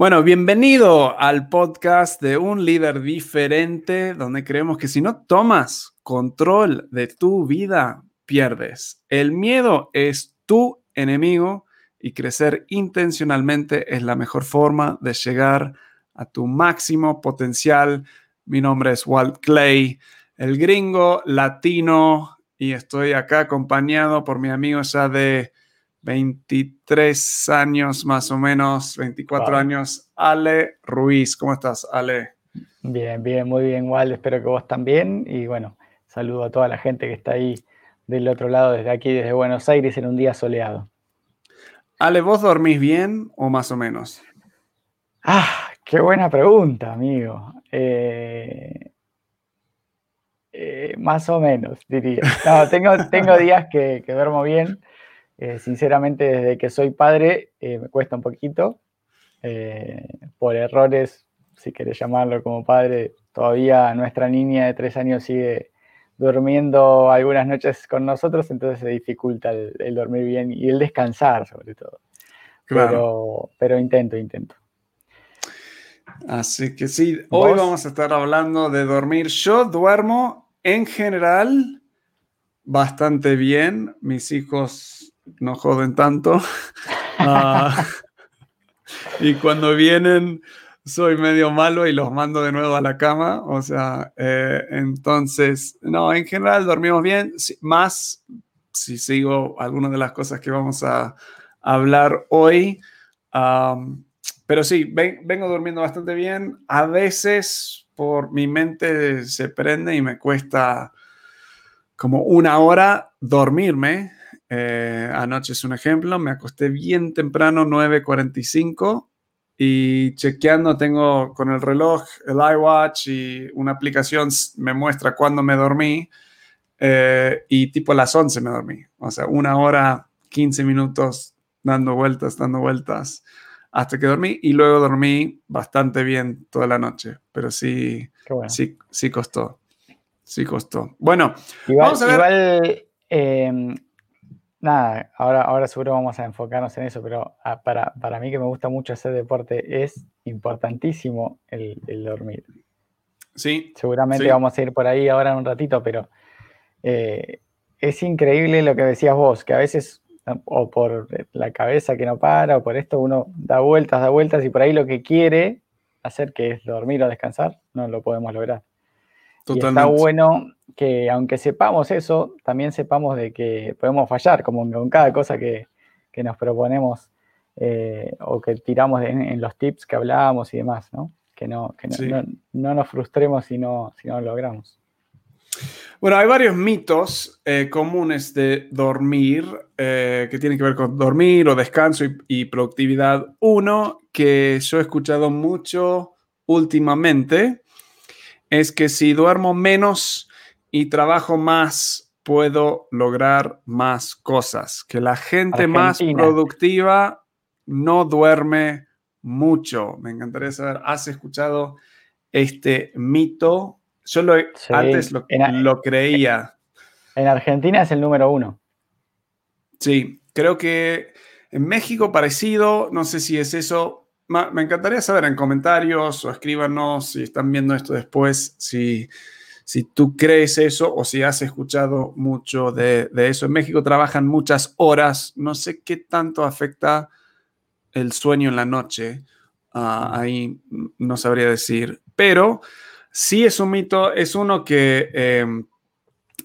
Bueno, bienvenido al podcast de Un líder diferente, donde creemos que si no tomas control de tu vida, pierdes. El miedo es tu enemigo y crecer intencionalmente es la mejor forma de llegar a tu máximo potencial. Mi nombre es Walt Clay, el gringo latino, y estoy acá acompañado por mi amigo ya de 23 años más o menos, 24 años, Ale Ruiz. ¿Cómo estás, Ale? Bien, bien, muy bien, igual. Espero que vos también. Y bueno, saludo a toda la gente que está ahí del otro lado, desde aquí, desde Buenos Aires, en un día soleado. Ale, ¿vos dormís bien o más o menos? Ah, qué buena pregunta, amigo. Eh, eh, más o menos, diría. No, tengo, tengo días que, que duermo bien eh, sinceramente, desde que soy padre, eh, me cuesta un poquito. Eh, por errores, si querés llamarlo como padre, todavía nuestra niña de tres años sigue durmiendo algunas noches con nosotros, entonces se dificulta el, dormir bien y el descansar, sobre todo. Pero, pero intento, intento. Así que sí, hoy vamos a estar hablando de dormir. Yo duermo en general bastante bien. Mis hijos no joden tanto. Ah, y cuando vienen, soy medio malo y los mando de nuevo a la cama. O sea, eh, entonces, no, en general dormimos bien, más si sigo algunas de las cosas que vamos a hablar hoy. pero sí, vengo durmiendo bastante bien. A veces por mi mente se prende y me cuesta como una hora dormirme eh, anoche es un ejemplo, me acosté bien temprano, 9.45, y chequeando tengo con el reloj, el iWatch y una aplicación me muestra cuándo me dormí, eh, y tipo a las 11 me dormí. O sea, una hora, 15 minutos dando vueltas, dando vueltas hasta que dormí y luego dormí bastante bien toda la noche, pero sí, sí, sí costó, sí costó. Bueno, vamos a ver. Em, nada, ahora, ahora seguro vamos a enfocarnos en eso, pero ah, para, mí que me gusta mucho hacer deporte, es importantísimo el, dormir. Sí. Seguramente vamos a ir por ahí ahora en un ratito, pero eh, es increíble lo que decías vos, que a veces, o por la cabeza que no para, o por esto, uno da vueltas, da vueltas, y por ahí lo que quiere hacer, que es dormir o descansar, no lo podemos lograr. Y está bueno que aunque sepamos eso, también sepamos de que podemos fallar, como con cada cosa que, nos proponemos eh, o que tiramos en, los tips que hablábamos y demás, ¿no? Que no, no, nos frustremos si no, si no lo logramos. Bueno, hay varios mitos eh, comunes de dormir eh, que tienen que ver con dormir o descanso y, productividad. Uno que yo he escuchado mucho últimamente es que si duermo menos y trabajo más, puedo lograr más cosas. Que la gente más productiva no duerme mucho. Me encantaría saber, ¿has escuchado este mito? Yo lo, antes lo, lo creía. En Argentina es el número uno. Sí, creo que en México parecido, no sé si es eso, me encantaría saber en comentarios o escríbanos si están viendo esto después, si, si tú crees eso o si has escuchado mucho de, eso. En México trabajan muchas horas, no sé qué tanto afecta el sueño en la noche, ah, ahí no sabría decir, pero sí es un mito, es uno que em,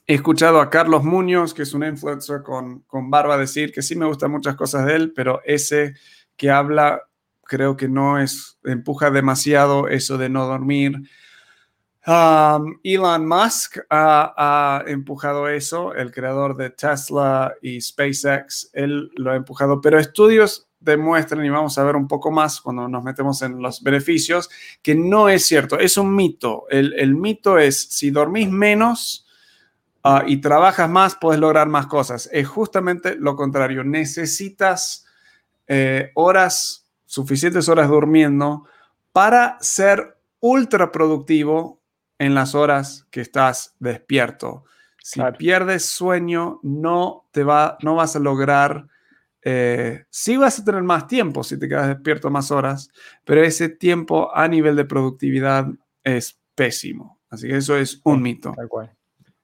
he escuchado a Carlos Muñoz, que es un influencer con, con barba, decir que sí me gustan muchas cosas de él, pero ese que habla creo que no es, empuja demasiado eso de no dormir. Um, Elon Musk ha, empujado eso, el creador de Tesla y SpaceX, él lo ha empujado, pero estudios demuestran, y vamos a ver un poco más cuando nos metemos en los beneficios, que no es cierto, es un mito. El, mito es, si dormís menos uh, y trabajas más, puedes lograr más cosas. Es justamente lo contrario, necesitas eh, horas suficientes horas durmiendo para ser ultra productivo en las horas que estás despierto. Si pierdes sueño, no, te va, no vas a lograr eh, sí vas a tener más tiempo si te quedas despierto más horas, pero ese tiempo a nivel de productividad es pésimo. Así que eso es un mito. Tal cual.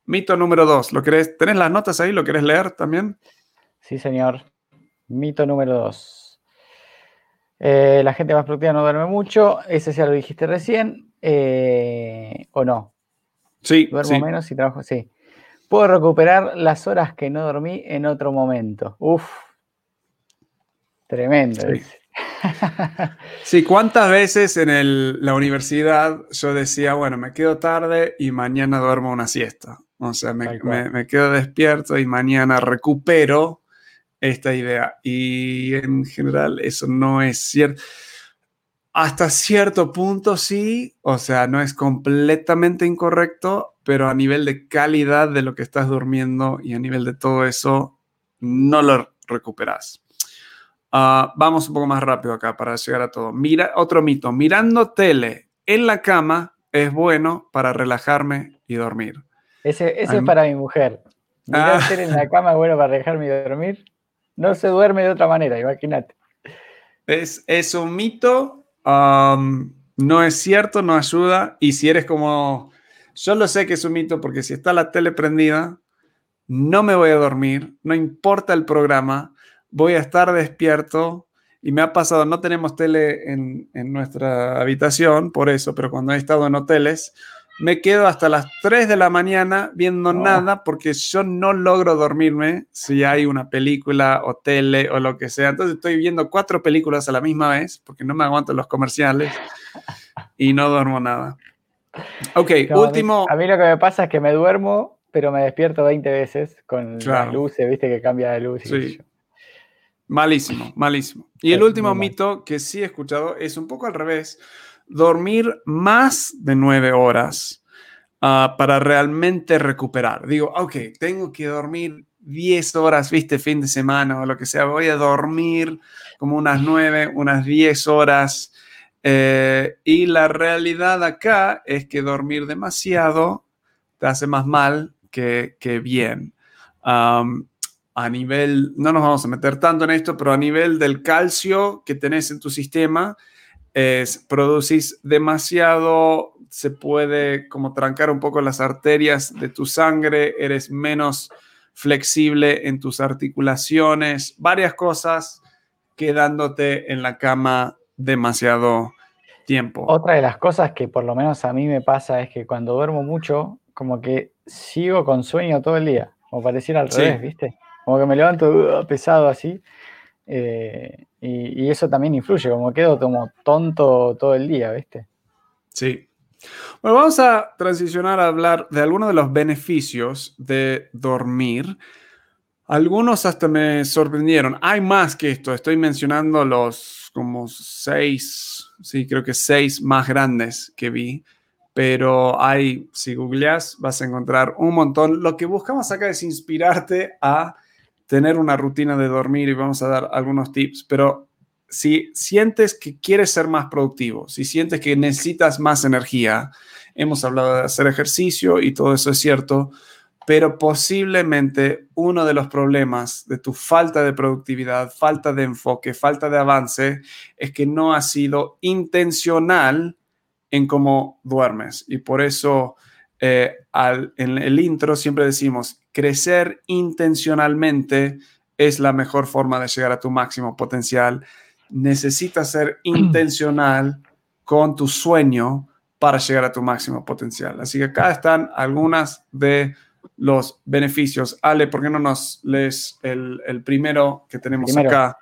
Mito número dos. ¿Lo querés? ¿Tenés las notas ahí? ¿Lo querés leer también? Sí, señor. Mito número dos. Eh, la gente más productiva no duerme mucho. Ese ya lo dijiste recién. Eh, ¿O no? Sí. Duermo menos y trabajo. Sí. Puedo recuperar las horas que no dormí en otro momento. Uf. Tremendo. Sí, ¿cuántas veces en la universidad yo decía, bueno, me quedo tarde y mañana duermo una siesta? O sea, me, quedo despierto y mañana recupero esta idea. Y en general eso no es cierto. Hasta cierto punto sí, o sea, no es completamente incorrecto, pero a nivel de calidad de lo que estás durmiendo y a nivel de todo eso, no lo recuperas. Ah, vamos un poco más rápido acá para llegar a todo. Mira, otro mito, mirando tele en la cama es bueno para relajarme y dormir. Ese, es para mi mujer. Mirar ah. tele en la cama es bueno para relajarme y dormir. No se duerme de otra manera, imagínate. Es, es un mito, no es cierto, no ayuda. Y si eres como, yo lo sé que es un mito porque si está la tele prendida, no me voy a dormir, no importa el programa, voy a estar despierto. Y me ha pasado, no tenemos tele en, nuestra habitación, por eso, pero cuando he estado en hoteles, me quedo hasta las 3 de la mañana viendo nada porque yo no logro dormirme si hay una película o tele o lo que sea. Entonces estoy viendo cuatro películas a la misma vez porque no me aguanto los comerciales y no duermo nada. Ok, último. A mí, lo que me pasa es que me duermo, pero me despierto 20 veces con las luces, viste que cambia de luz. sí. Malísimo, malísimo. Y el último mito que sí he escuchado es un poco al revés. Dormir más de nueve horas ah, para realmente recuperar. Digo, ok, tengo que dormir 10 horas, viste, fin de semana o lo que sea. Voy a dormir como unas nueve, unas 10 horas. Eh, y la realidad acá es que dormir demasiado te hace más mal que, bien a nivel, no nos vamos a meter tanto en esto, pero a nivel del calcio que tenés en tu sistema, es, producís demasiado, se puede como trancar un poco las arterias de tu sangre, eres menos flexible en tus articulaciones, varias cosas quedándote en la cama demasiado tiempo. Otra de las cosas que por lo menos a mí me pasa es que cuando duermo mucho, como que sigo con sueño todo el día, o pareciera al revés, ¿viste? Como que me levanto uh, pesado así. Eh, y, eso también influye, como quedo como tonto todo el día, ¿viste? Sí. Bueno, vamos a transicionar a hablar de algunos de los beneficios de dormir. Algunos hasta me sorprendieron. Hay más que esto. Estoy mencionando los como seis, sí, creo que seis más grandes que vi. Pero hay, si googleas, vas a encontrar un montón. Lo que buscamos acá es inspirarte a tener una rutina de dormir y vamos a dar algunos tips, pero si sientes que quieres ser más productivo, si sientes que necesitas más energía, hemos hablado de hacer ejercicio y todo eso es cierto, pero posiblemente uno de los problemas de tu falta de productividad, falta de enfoque, falta de avance, es que no has sido intencional en cómo duermes. Y por eso eh, en el intro siempre decimos, crecer intencionalmente es la mejor forma de llegar a tu máximo potencial. Necesitas ser intencional con tu sueño para llegar a tu máximo potencial. Así que acá están algunas de los beneficios. Ale, ¿por qué no nos lees el, primero que tenemos acá?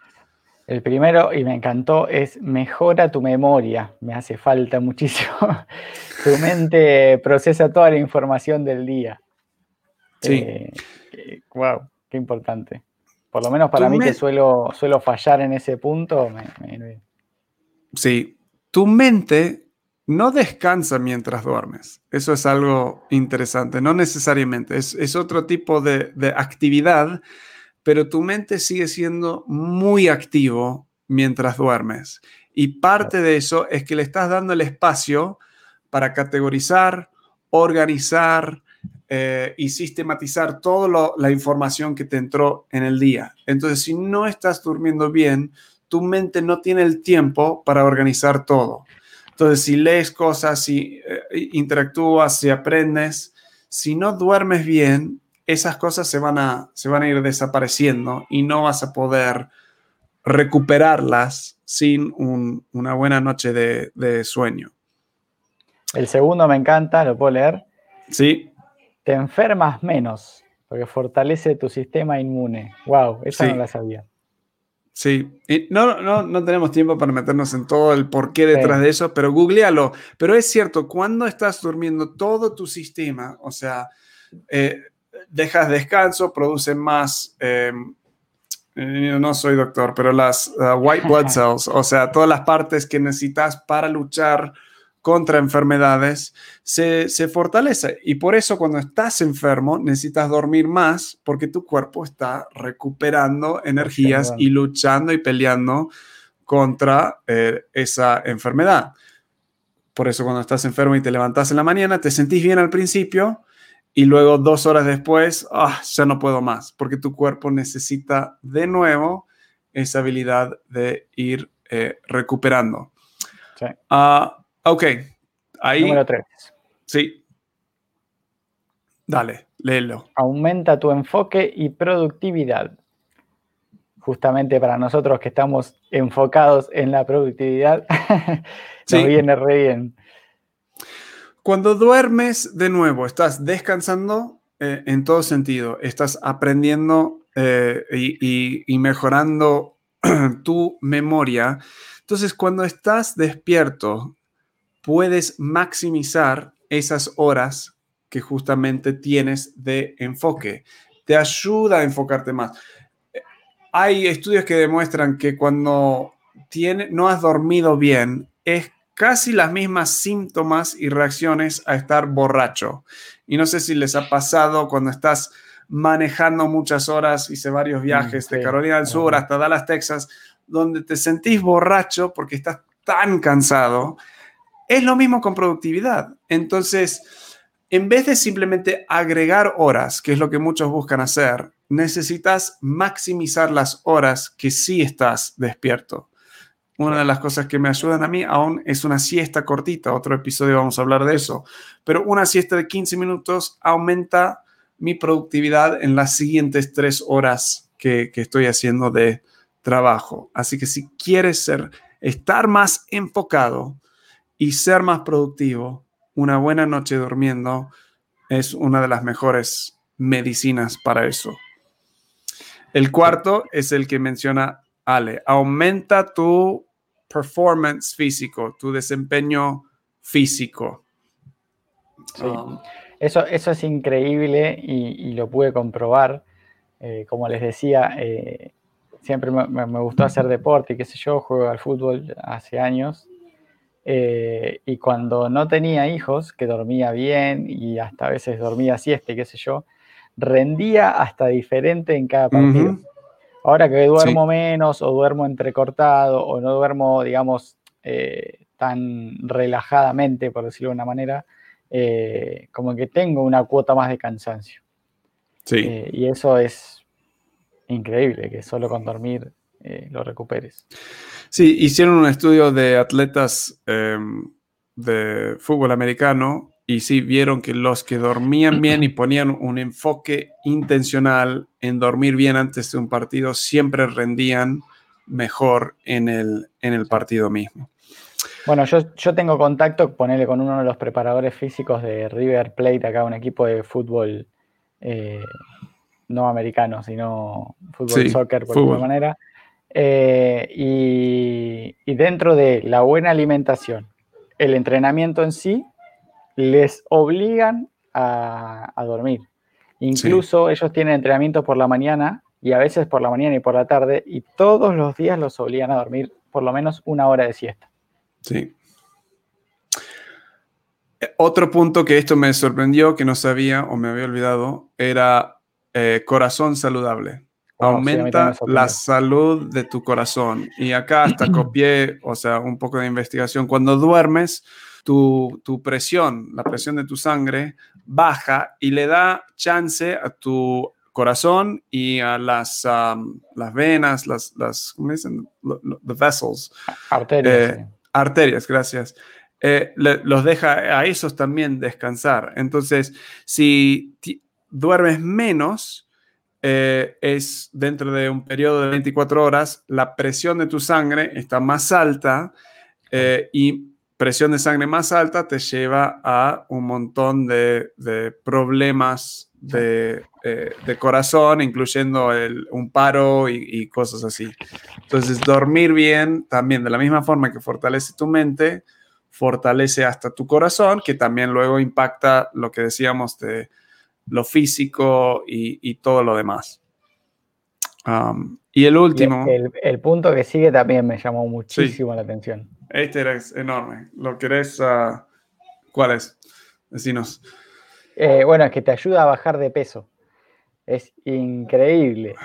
El primero, y me encantó, es mejora tu memoria. Me hace falta muchísimo. tu mente procesa toda la información del día. Sí. wow, eh, qué importante. Por lo menos para mí que suelo, suelo fallar en ese punto. Sí, tu mente no descansa mientras duermes. Eso es algo interesante, no necesariamente. Es, otro tipo de, de actividad pero tu mente sigue siendo muy activo mientras duermes. Y parte de eso es que le estás dando el espacio para categorizar, organizar, eh, y sistematizar toda la información que te entró en el día. Entonces, si no estás durmiendo bien, tu mente no tiene el tiempo para organizar todo. Entonces, si lees cosas, si eh, interactúas, si aprendes, si no duermes bien, esas cosas se van a, se van a ir desapareciendo y no vas a poder recuperarlas sin una buena noche de, sueño. El segundo me encanta, lo puedo leer. Sí. Te enfermas menos, porque fortalece tu sistema inmune. Wow, esa no la sabía. Sí, no, no, no tenemos tiempo para meternos en todo el porqué detrás de eso, pero googlealo. Pero es cierto, cuando estás durmiendo, todo tu sistema, o sea, eh, dejas descanso, produce más em, eh, no soy doctor, pero las uh, white blood cells, o sea, todas las partes que necesitas para luchar contra enfermedades, se, se, fortalece. Y por eso cuando estás enfermo necesitas dormir más porque tu cuerpo está recuperando energías y luchando y peleando contra eh, esa enfermedad. Por eso cuando estás enfermo y te levantas en la mañana, te sentís bien al principio, y luego dos horas después, ah, ya no puedo más, porque tu cuerpo necesita de nuevo esa habilidad de ir eh, recuperando. Sí. Ah, ok, ahí. Número tres. Sí. Dale, léelo. Aumenta tu enfoque y productividad. Justamente para nosotros que estamos enfocados en la productividad, nos viene re bien. Cuando duermes de nuevo, estás descansando eh, en todo sentido, estás aprendiendo eh, y, mejorando tu memoria. Entonces, cuando estás despierto, puedes maximizar esas horas que justamente tienes de enfoque. Te ayuda a enfocarte más. Hay estudios que demuestran que cuando no has dormido bien, es casi las mismas síntomas y reacciones a estar borracho. Y no sé si les ha pasado cuando estás manejando muchas horas, hice varios mm, viajes de Carolina del Sur hasta Dallas, Texas, donde te sentís borracho porque estás tan cansado. Es lo mismo con productividad. Entonces, en vez de simplemente agregar horas, que es lo que muchos buscan hacer, necesitas maximizar las horas que sí estás despierto. Una de las cosas que me ayudan a mí aún es una siesta cortita. Otro episodio vamos a hablar de eso. Pero una siesta de 15 minutos aumenta mi productividad en las siguientes tres horas que, estoy haciendo de trabajo. Así que si quieres ser, estar más enfocado y ser más productivo, una buena noche durmiendo es una de las mejores medicinas para eso. El cuarto es el que menciona Ale. Aumenta tu performance físico, tu desempeño físico. Um, eso, eso es increíble y, lo pude comprobar. Eh, como les decía, eh, siempre me, gustó hacer deporte y qué sé yo, juego al fútbol hace años. Eh, y cuando no tenía hijos, que dormía bien y hasta a veces dormía siesta y qué sé yo, rendía hasta diferente en cada partido. Ahora que duermo menos o duermo entrecortado o no duermo, digamos, eh, tan relajadamente, por decirlo de una manera, eh, como que tengo una cuota más de cansancio. Sí. Eh, y eso es increíble, que solo con dormir lo recuperes. Sí, hicieron un estudio de atletas em, de fútbol americano y sí vieron que los que dormían bien y ponían un enfoque intencional en dormir bien antes de un partido siempre rendían mejor en el, en el partido mismo. Bueno, yo, yo tengo contacto, con uno de los preparadores físicos de River Plate, acá un equipo de fútbol eh, no americano, sino fútbol soccer por alguna manera. Eh, y, y dentro de la buena alimentación, el entrenamiento en sí, les obligan a, dormir. Incluso ellos tienen entrenamiento por la mañana y a veces por la mañana y por la tarde y todos los días los obligan a dormir por lo menos una hora de siesta. Sí. Otro punto que esto me sorprendió, que no sabía o me había olvidado, era eh, corazón saludable. aumenta la salud de tu corazón. Y acá hasta copié, o sea, un poco de investigación. Cuando duermes, tu, tu, presión, la presión de tu sangre, baja y le da chance a tu corazón y a las, las venas, las, las, ¿cómo dicen? The vessels. Arterias. Eh, arterias, gracias. Eh, los deja a esos también descansar. Entonces, si duermes menos, eh, es dentro de un periodo de 24 horas, la presión de tu sangre está más alta y presión de sangre más alta te lleva a un montón de, de problemas de, eh, de corazón, incluyendo el, un paro y, cosas así. Entonces, dormir bien también, de la misma forma que fortalece tu mente, fortalece hasta tu corazón, que también luego impacta lo que decíamos de lo físico y, todo lo demás. Um, y el último. el, punto que sigue también me llamó muchísimo la atención. Este era enorme. ¿Lo querés? Uh, ¿Cuál es? Decinos. Eh, bueno, es que te ayuda a bajar de peso. Es increíble.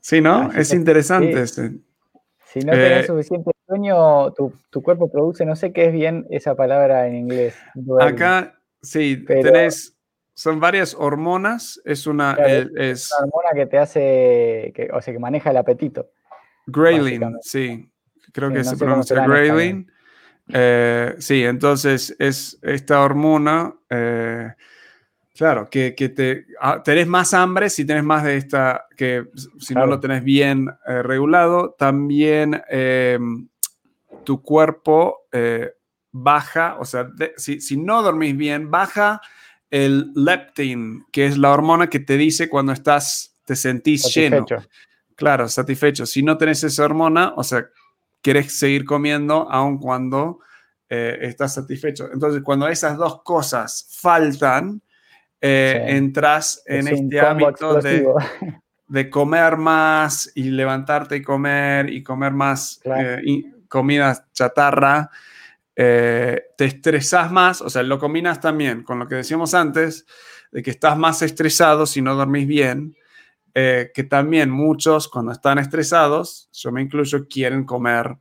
Sí, ¿no? es interesante. Si no tienes eh, suficiente sueño, tu, cuerpo produce, no sé qué es bien esa palabra en inglés. Acá, sí, tenés, son varias hormonas. Es una, es, una hormona que te hace, que, o sea, que maneja el apetito. Grayling, sí. Creo que se pronuncia Grayling. Eh, sí, entonces es esta hormona. Claro, que, te, ah, tenés más hambre si tenés más de esta, que si no lo tenés bien eh, regulado, también tu cuerpo eh, baja, o sea, si, no dormís bien, baja el leptin, que es la hormona que te dice cuando estás, te sentís lleno. Claro, satisfecho. Si no tenés esa hormona, o sea, querés seguir comiendo aun cuando eh, estás satisfecho. Entonces, cuando esas dos cosas faltan, eh, entras en este hábito de, comer más y levantarte y comer y comer más eh, comida chatarra, te estresas más, o sea, lo combinas también con lo que decíamos antes, de que estás más estresado si no dormís bien, que también muchos cuando están estresados, yo me incluyo, quieren comer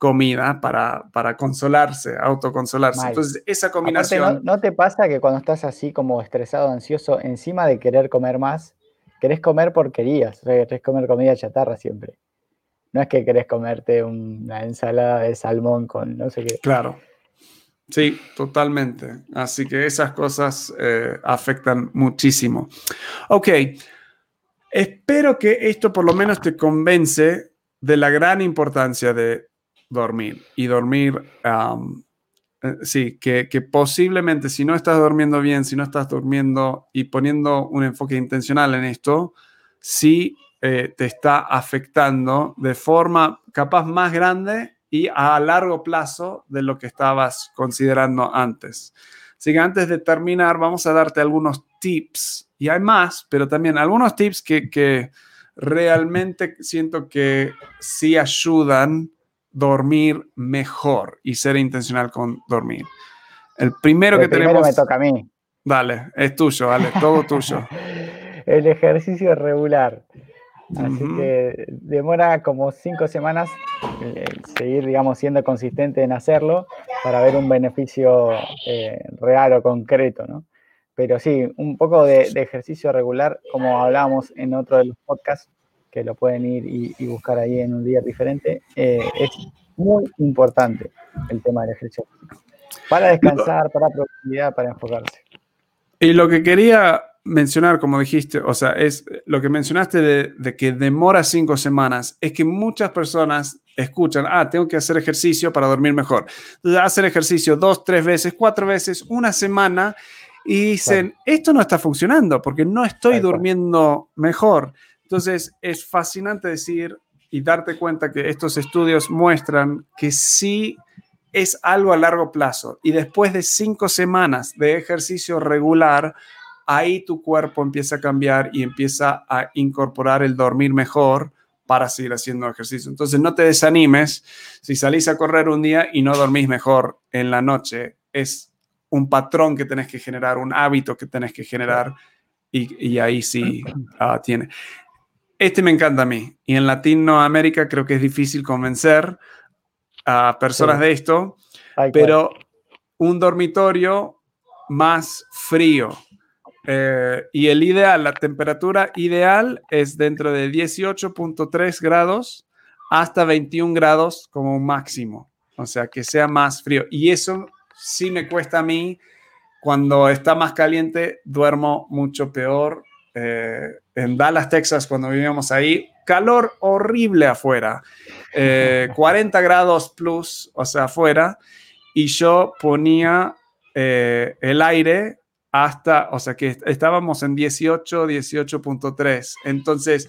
comida para, para consolarse, autoconsolarse. Entonces, esa combinación... no, te pasa que cuando estás así como estresado, ansioso, encima de querer comer más, querés comer porquerías, o sea, querés comer comida chatarra siempre? No es que querés comerte una ensalada de salmón con no sé qué. Claro. Sí, totalmente. Así que esas cosas eh, afectan muchísimo. Ok, espero que esto por lo menos te convence de la gran importancia de dormir. Y dormir, eh, sí, que, posiblemente si no estás durmiendo bien, si no estás durmiendo y poniendo un enfoque intencional en esto, sí eh, te está afectando de forma capaz más grande y a largo plazo de lo que estabas considerando antes. Así que antes de terminar, vamos a darte algunos tips, y hay más, pero también algunos tips que, que realmente siento que sí ayudan dormir mejor y ser intencional con dormir. El primero que tenemos. me toca a mí. Dale, es tuyo, vale, todo tuyo. el ejercicio regular. Así que demora como cinco semanas eh, seguir, digamos, siendo consistente en hacerlo para ver un beneficio eh, real o concreto, ¿no? Pero sí, un poco de, ejercicio regular, como hablábamos en otro de los podcasts, que lo pueden ir y, buscar ahí en un día diferente, eh, es muy importante el tema del ejercicio. Para descansar, para productividad, para enfocarse. Y lo que quería mencionar, como dijiste, o sea, es lo que mencionaste de, que demora cinco semanas, es que muchas personas escuchan, ah, tengo que hacer ejercicio para dormir mejor. Hacen ejercicio dos, tres veces, cuatro veces, una semana y dicen, esto no está funcionando porque no estoy durmiendo mejor. Entonces, es fascinante decir y darte cuenta que estos estudios muestran que sí es algo a largo plazo. Y después de cinco semanas de ejercicio regular, ahí tu cuerpo empieza a cambiar y empieza a incorporar el dormir mejor para seguir haciendo ejercicio. Entonces, no te desanimes si salís a correr un día y no dormís mejor en la noche. Es un patrón que tenés que generar, un hábito que tenés que generar y, ahí sí uh, tiene. este me encanta a mí. Y en Latinoamérica creo que es difícil convencer a personas de esto, pero un dormitorio más frío. Eh, y el ideal, la temperatura ideal es dentro de 18.3 grados hasta 21 grados como máximo. O sea, que sea más frío. Y eso sí me cuesta a mí. Cuando está más caliente, duermo mucho peor. Eh, en Dallas, Texas, cuando vivíamos ahí, calor horrible afuera. 40 eh, grados plus, o sea, afuera. Y yo ponía eh, el aire hasta, o sea, que estábamos en 18, 18.3. Entonces,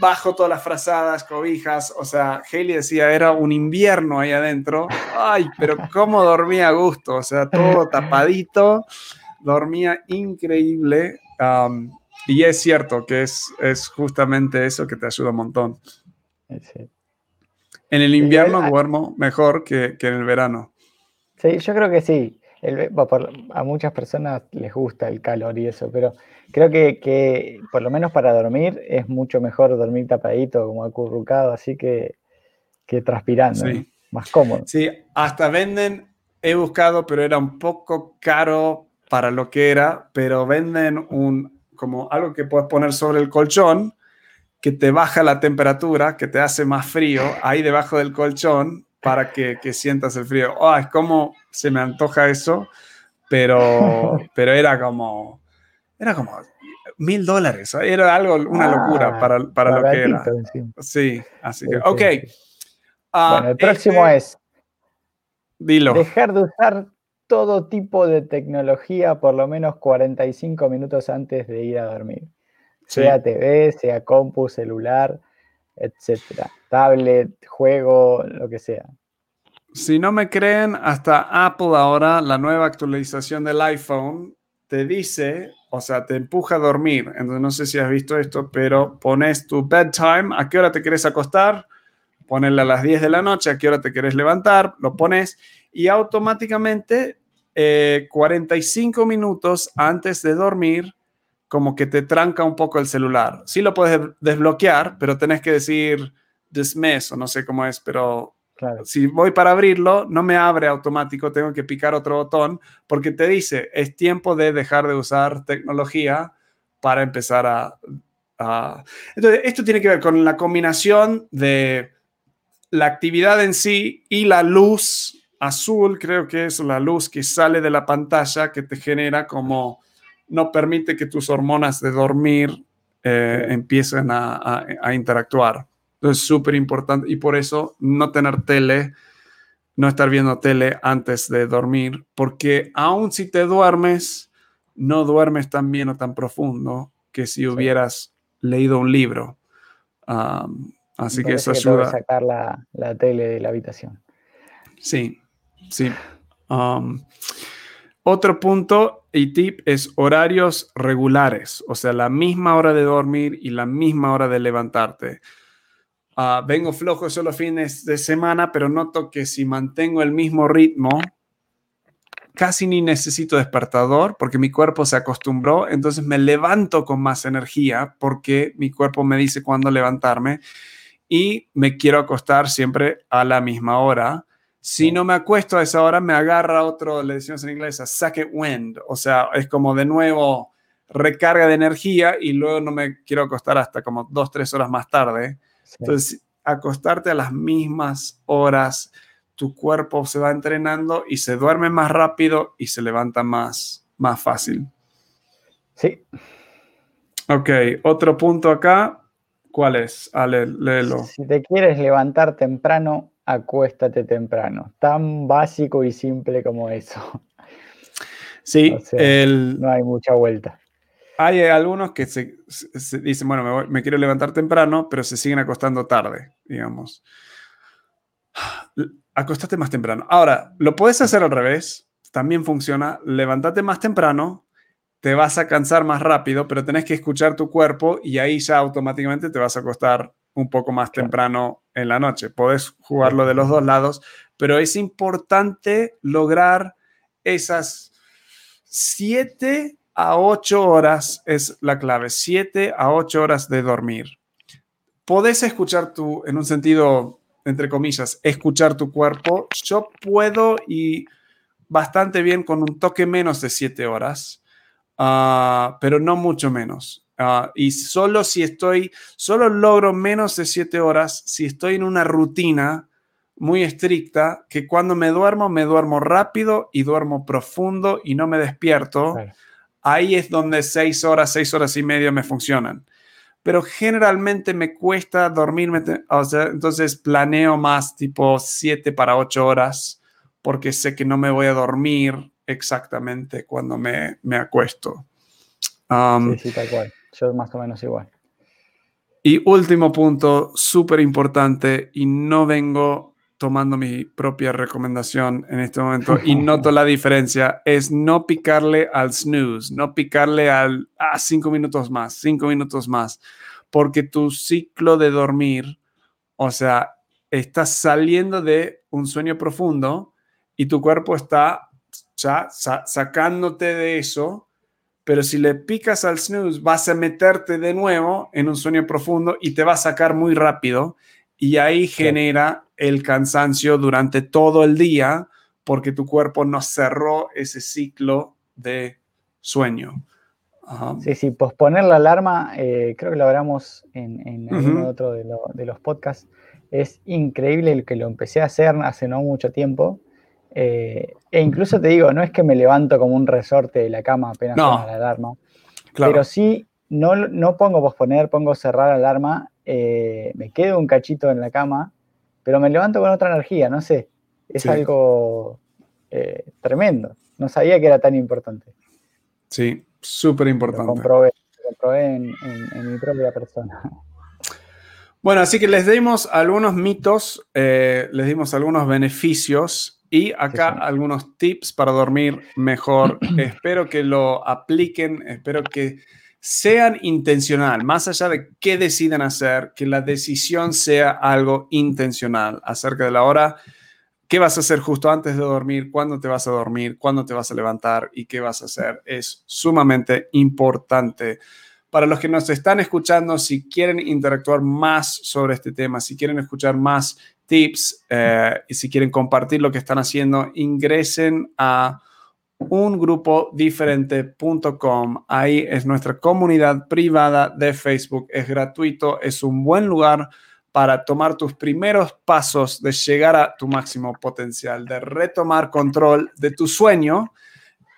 bajo todas las frazadas, cobijas, o sea, Haley decía, era un invierno ahí adentro. Ay, pero cómo dormía a gusto, o sea, todo tapadito, dormía increíble. y es cierto que es, es justamente eso que te ayuda un montón. En el invierno duermo mejor que, que, en el verano. Sí, yo creo que sí. A muchas personas les gusta el calor y eso, pero creo que, por lo menos para dormir es mucho mejor dormir tapadito, como acurrucado, así que, que transpirando, más cómodo. Sí, hasta venden, he buscado, pero era un poco caro para lo que era, pero venden un, como algo que puedes poner sobre el colchón, que te baja la temperatura, que te hace más frío ahí debajo del colchón para que, que sientas el frío. Oh, es como se me antoja eso, pero, pero era como era como mil dólares. Era algo, una ah, locura para, para lo que era. Sí, así que, ok. Ah, bueno, el próximo este es Dilo. dejar de usar todo tipo de tecnología por lo menos 45 minutos antes de ir a dormir. Sea TV, sea compu, celular, etcétera. Tablet, juego, lo que sea. Si no me creen, hasta Apple ahora, la nueva actualización del iPhone, te dice o sea, te empuja a dormir. Entonces, no sé si has visto esto, pero pones tu bedtime, a qué hora te quieres acostar, ponerle a las 10 de la noche, a qué hora te quieres levantar, lo pones y automáticamente 45 eh, minutos antes de dormir, como que te tranca un poco el celular. Sí lo puedes desbloquear, pero tenés que decir dismiss o no sé cómo es, pero si voy para abrirlo, no me abre automático, tengo que picar otro botón porque te dice, es tiempo de dejar de usar tecnología para empezar a... Entonces, esto tiene que ver con la combinación de la actividad en sí y la luz azul, creo que es la luz que sale de la pantalla que te genera como no permite que tus hormonas de dormir eh, empiecen a interactuar. Entonces, súper importante y por eso no tener tele, no estar viendo tele antes de dormir, porque aun si te duermes, no duermes tan bien o tan profundo que si hubieras leído un libro. así que eso ayuda. a sacar la, la, tele de la habitación. Sí, sí. Otro punto y tip es horarios regulares, o sea, la misma hora de dormir y la misma hora de levantarte. Ah, vengo flojo solo fines de semana, pero noto que si mantengo el mismo ritmo, casi ni necesito despertador porque mi cuerpo se acostumbró, entonces me levanto con más energía porque mi cuerpo me dice cuándo levantarme y me quiero acostar siempre a la misma hora. Si no me acuesto a esa hora, me agarra otro, le decimos en inglés, a second wind, o sea, es como de nuevo recarga de energía y luego no me quiero acostar hasta como dos, tres horas más tarde. Entonces, acostarte a las mismas horas, tu cuerpo se va entrenando y se duerme más rápido y se levanta más, más fácil. Sí. Ok, otro punto acá. ¿Cuál es? Ale, léelo. Si te quieres levantar temprano, acuéstate temprano. Tan básico y simple como eso. Sí, no hay mucha vuelta. Hay algunos que se, dicen, bueno, me, quiero levantar temprano, pero se siguen acostando tarde, digamos. Acostate más temprano. Ahora, lo puedes hacer al revés, también funciona. Levántate más temprano, te vas a cansar más rápido, pero tenés que escuchar tu cuerpo y ahí ya automáticamente te vas a acostar un poco más temprano en la noche. Puedes jugarlo de los dos lados, pero es importante lograr esas siete a 8 horas es la clave, 7 a 8 horas de dormir. podés escuchar tu, en un sentido, entre comillas, escuchar tu cuerpo. Yo puedo y bastante bien con un toque menos de siete horas, ah, pero no mucho menos. Ah, y solo si estoy, solo logro menos de siete horas si estoy en una rutina muy estricta, que cuando me duermo, me duermo rápido y duermo profundo y no me despierto. Ahí es donde seis horas, seis horas y media me funcionan. Pero generalmente me cuesta dormirme, o sea, entonces planeo más tipo siete para ocho horas porque sé que no me voy a dormir exactamente cuando me, me acuesto. Um, sí, sí, tal cual. Yo más o menos igual. Y último punto, súper importante, y no vengo tomando mi propia recomendación en este momento y noto la diferencia, es no picarle al snooze, no picarle al ah, cinco minutos más, cinco minutos más, porque tu ciclo de dormir, o sea, estás saliendo de un sueño profundo y tu cuerpo está ya sacándote de eso, pero si le picas al snooze vas a meterte de nuevo en un sueño profundo y te va a sacar muy rápido. Y ahí genera el cansancio durante todo el día porque tu cuerpo no cerró ese ciclo de sueño. Sí, sí, posponer la alarma, eh, creo que lo hablamos en, en otro de, los podcasts, es increíble el que lo empecé a hacer hace no mucho tiempo. Eh, e incluso te digo, no es que me levanto como un resorte de la cama apenas suena la alarma, pero sí no, no pongo posponer, pongo cerrar la alarma eh, me quedo un cachito en la cama, pero me levanto con otra energía, no sé, es algo eh, tremendo. No sabía que era tan importante. Sí, súper importante. Lo comprobé, en, mi propia persona. Bueno, así que les dimos algunos mitos, eh, les dimos algunos beneficios y acá algunos tips para dormir mejor. espero que lo apliquen, espero que sean intencional, más allá de qué deciden hacer, que la decisión sea algo intencional acerca de la hora, qué vas a hacer justo antes de dormir, cuándo te vas a dormir, cuándo te vas a levantar y qué vas a hacer. Es sumamente importante. Para los que nos están escuchando, si quieren interactuar más sobre este tema, si quieren escuchar más tips eh, y si quieren compartir lo que están haciendo, ingresen a ungrupo-diferente.com Ahí es nuestra comunidad privada de Facebook. Es gratuito, es un buen lugar para tomar tus primeros pasos de llegar a tu máximo potencial, de retomar control de tu sueño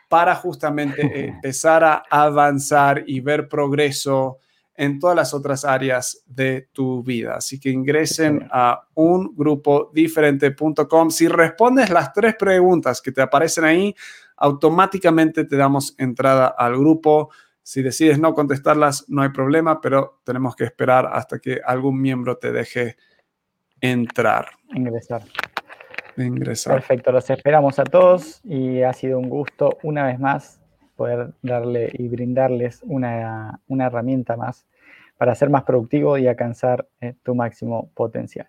para justamente empezar a avanzar y ver progreso en todas las otras áreas de tu vida. Así que ingresen a ungrupo-diferente.com Si respondes las tres preguntas que te aparecen ahí, automáticamente te damos entrada al grupo. Si decides no contestarlas, no hay problema, pero tenemos que esperar hasta que algún miembro te deje entrar. Ingresar. Ingresar. Perfecto, los esperamos a todos y ha sido un gusto una vez más poder darle y brindarles una, herramienta más para ser más productivo y alcanzar eh, tu máximo potencial.